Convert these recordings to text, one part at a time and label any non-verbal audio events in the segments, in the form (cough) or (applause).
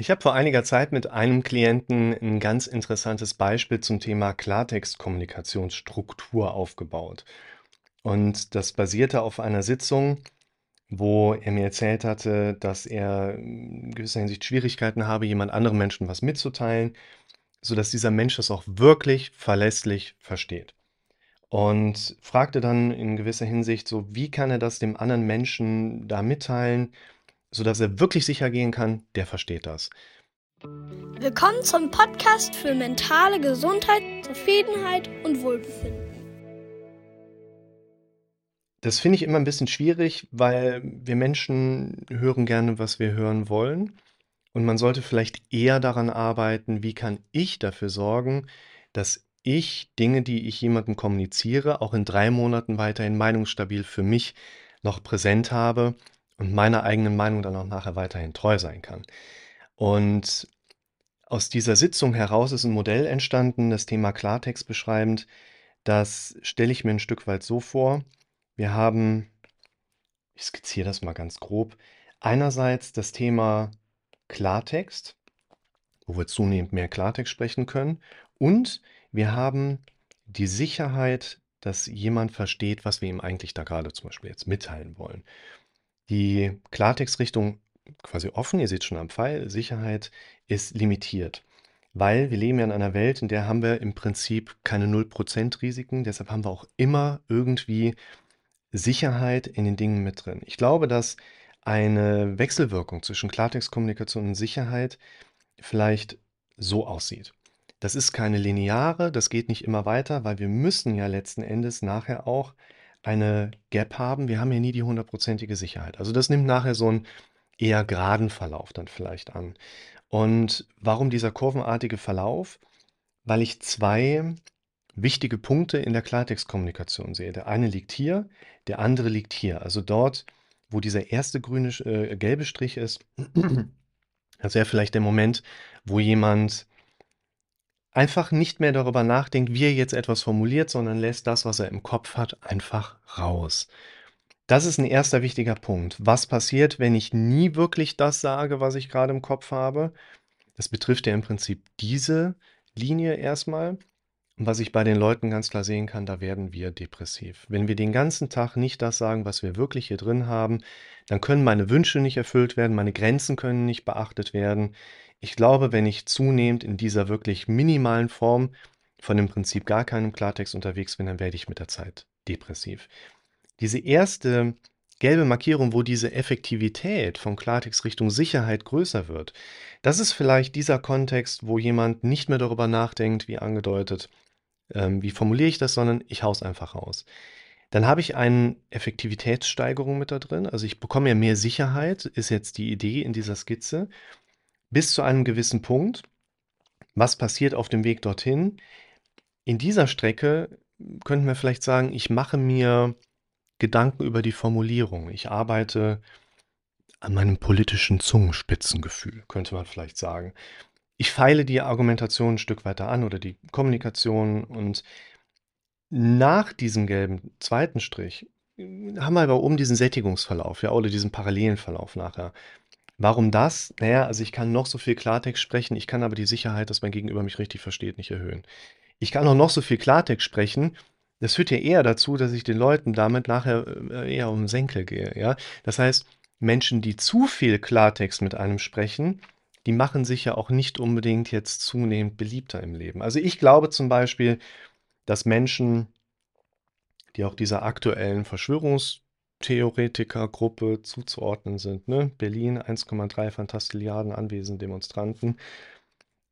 Ich habe vor einiger Zeit mit einem Klienten ein ganz interessantes Beispiel zum Thema Klartextkommunikationsstruktur aufgebaut. Und das basierte auf einer Sitzung, wo er mir erzählt hatte, dass er in gewisser Hinsicht Schwierigkeiten habe, jemand anderem Menschen was mitzuteilen, sodass dieser Mensch das auch wirklich verlässlich versteht. Und fragte dann in gewisser Hinsicht so, wie kann er das dem anderen Menschen da mitteilen, sodass er wirklich sicher gehen kann, der versteht das. Willkommen zum Podcast für mentale Gesundheit, Zufriedenheit und Wohlbefinden. Das finde ich immer ein bisschen schwierig, weil wir Menschen hören gerne, was wir hören wollen. Und man sollte vielleicht eher daran arbeiten, wie kann ich dafür sorgen, dass ich Dinge, die ich jemandem kommuniziere, auch in drei Monaten weiterhin meinungsstabil für mich noch präsent habe und meiner eigenen Meinung dann auch nachher weiterhin treu sein kann. Und aus dieser Sitzung heraus ist ein Modell entstanden, das Thema Klartext beschreibend. Das stelle ich mir ein Stück weit so vor. Wir haben, ich skizziere das mal ganz grob, einerseits das Thema Klartext, wo wir zunehmend mehr Klartext sprechen können. Und wir haben die Sicherheit, dass jemand versteht, was wir ihm eigentlich da gerade zum Beispiel jetzt mitteilen wollen. Die Klartextrichtung quasi offen, ihr seht schon am Pfeil, Sicherheit ist limitiert, weil wir leben ja in einer Welt, in der haben wir im Prinzip keine 0% Risiken, deshalb haben wir auch immer irgendwie Sicherheit in den Dingen mit drin. Ich glaube, dass eine Wechselwirkung zwischen Klartextkommunikation und Sicherheit vielleicht so aussieht. Das ist keine lineare, das geht nicht immer weiter, weil wir müssen ja letzten Endes nachher auch eine Gap haben. Wir haben ja nie die hundertprozentige Sicherheit. Also das nimmt nachher so einen eher geraden Verlauf dann vielleicht an. Und warum dieser kurvenartige Verlauf? Weil ich zwei wichtige Punkte in der Klartextkommunikation sehe. Der eine liegt hier, der andere liegt hier. Also dort, wo dieser erste grüne, äh, gelbe Strich ist, (clears throat) das wäre vielleicht der Moment, wo jemand einfach nicht mehr darüber nachdenkt, wie er jetzt etwas formuliert, sondern lässt das, was er im Kopf hat, einfach raus. Das ist ein erster wichtiger Punkt. Was passiert, wenn ich nie wirklich das sage, was ich gerade im Kopf habe? Das betrifft ja im Prinzip diese Linie erstmal. Und was ich bei den Leuten ganz klar sehen kann, da werden wir depressiv. Wenn wir den ganzen Tag nicht das sagen, was wir wirklich hier drin haben, dann können meine Wünsche nicht erfüllt werden, meine Grenzen können nicht beachtet werden. Ich glaube, wenn ich zunehmend in dieser wirklich minimalen Form von dem Prinzip gar keinem Klartext unterwegs bin, dann werde ich mit der Zeit depressiv. Diese erste gelbe Markierung, wo diese Effektivität von Klartext Richtung Sicherheit größer wird, das ist vielleicht dieser Kontext, wo jemand nicht mehr darüber nachdenkt, wie angedeutet, ähm, wie formuliere ich das, sondern ich haus einfach raus. Dann habe ich eine Effektivitätssteigerung mit da drin. Also ich bekomme ja mehr Sicherheit, ist jetzt die Idee in dieser Skizze bis zu einem gewissen Punkt. Was passiert auf dem Weg dorthin? In dieser Strecke könnten wir vielleicht sagen, ich mache mir Gedanken über die Formulierung. Ich arbeite an meinem politischen Zungenspitzengefühl, könnte man vielleicht sagen. Ich feile die Argumentation ein Stück weiter an oder die Kommunikation und nach diesem gelben zweiten Strich haben wir aber oben diesen Sättigungsverlauf, ja, oder diesen parallelen Verlauf nachher. Warum das? Naja, also ich kann noch so viel Klartext sprechen, ich kann aber die Sicherheit, dass mein Gegenüber mich richtig versteht, nicht erhöhen. Ich kann auch noch so viel Klartext sprechen, das führt ja eher dazu, dass ich den Leuten damit nachher äh, eher um den Senkel gehe, ja? Das heißt, Menschen, die zu viel Klartext mit einem sprechen, die machen sich ja auch nicht unbedingt jetzt zunehmend beliebter im Leben. Also ich glaube zum Beispiel, dass Menschen, die auch dieser aktuellen Verschwörungs Theoretikergruppe zuzuordnen sind. Ne? Berlin 1,3 Fantastilliarden anwesende Demonstranten.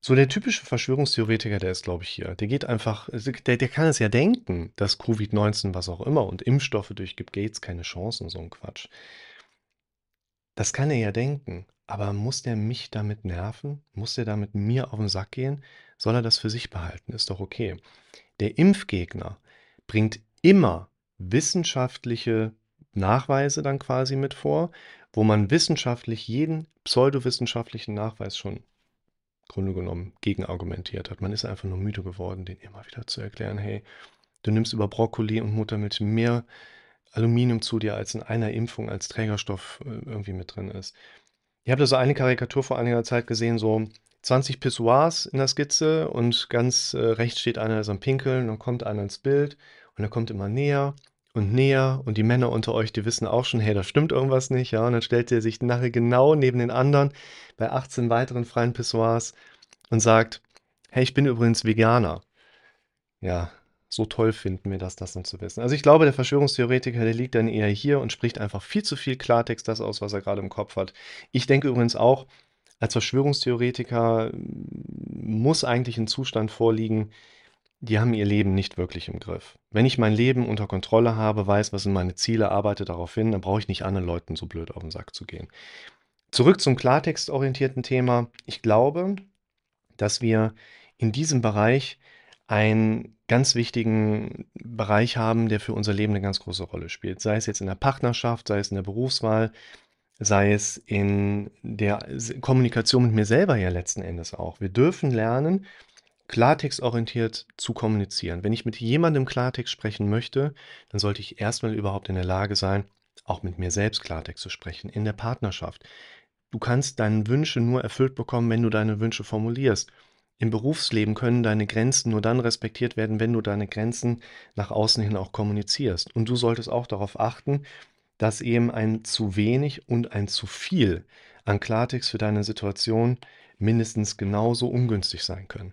So der typische Verschwörungstheoretiker, der ist, glaube ich, hier. Der geht einfach, der, der kann es ja denken, dass Covid-19, was auch immer, und Impfstoffe durch Gates keine Chancen, so ein Quatsch. Das kann er ja denken. Aber muss der mich damit nerven? Muss der damit mir auf den Sack gehen? Soll er das für sich behalten? Ist doch okay. Der Impfgegner bringt immer wissenschaftliche Nachweise dann quasi mit vor, wo man wissenschaftlich jeden pseudowissenschaftlichen Nachweis schon Grunde genommen gegenargumentiert hat. Man ist einfach nur müde geworden, den immer wieder zu erklären, hey, du nimmst über Brokkoli und Muttermilch mehr Aluminium zu dir, als in einer Impfung als Trägerstoff äh, irgendwie mit drin ist. Ich habe da so eine Karikatur vor einiger Zeit gesehen, so 20 Pissoirs in der Skizze und ganz äh, rechts steht einer, der ist am Pinkeln, dann kommt einer ins Bild und er kommt immer näher und näher und die Männer unter euch, die wissen auch schon, hey, da stimmt irgendwas nicht, ja, und dann stellt er sich nachher genau neben den anderen bei 18 weiteren freien Pissoirs und sagt, hey, ich bin übrigens Veganer. Ja, so toll finden wir das, das dann zu wissen. Also ich glaube, der Verschwörungstheoretiker, der liegt dann eher hier und spricht einfach viel zu viel Klartext das aus, was er gerade im Kopf hat. Ich denke übrigens auch, als Verschwörungstheoretiker muss eigentlich ein Zustand vorliegen, die haben ihr Leben nicht wirklich im Griff. Wenn ich mein Leben unter Kontrolle habe, weiß, was sind meine Ziele, arbeite darauf hin, dann brauche ich nicht anderen Leuten so blöd auf den Sack zu gehen. Zurück zum klartextorientierten Thema. Ich glaube, dass wir in diesem Bereich einen ganz wichtigen Bereich haben, der für unser Leben eine ganz große Rolle spielt. Sei es jetzt in der Partnerschaft, sei es in der Berufswahl, sei es in der Kommunikation mit mir selber ja letzten Endes auch. Wir dürfen lernen, klartextorientiert zu kommunizieren. Wenn ich mit jemandem Klartext sprechen möchte, dann sollte ich erstmal überhaupt in der Lage sein, auch mit mir selbst Klartext zu sprechen, in der Partnerschaft. Du kannst deine Wünsche nur erfüllt bekommen, wenn du deine Wünsche formulierst. Im Berufsleben können deine Grenzen nur dann respektiert werden, wenn du deine Grenzen nach außen hin auch kommunizierst. Und du solltest auch darauf achten, dass eben ein zu wenig und ein zu viel an Klartext für deine Situation mindestens genauso ungünstig sein können.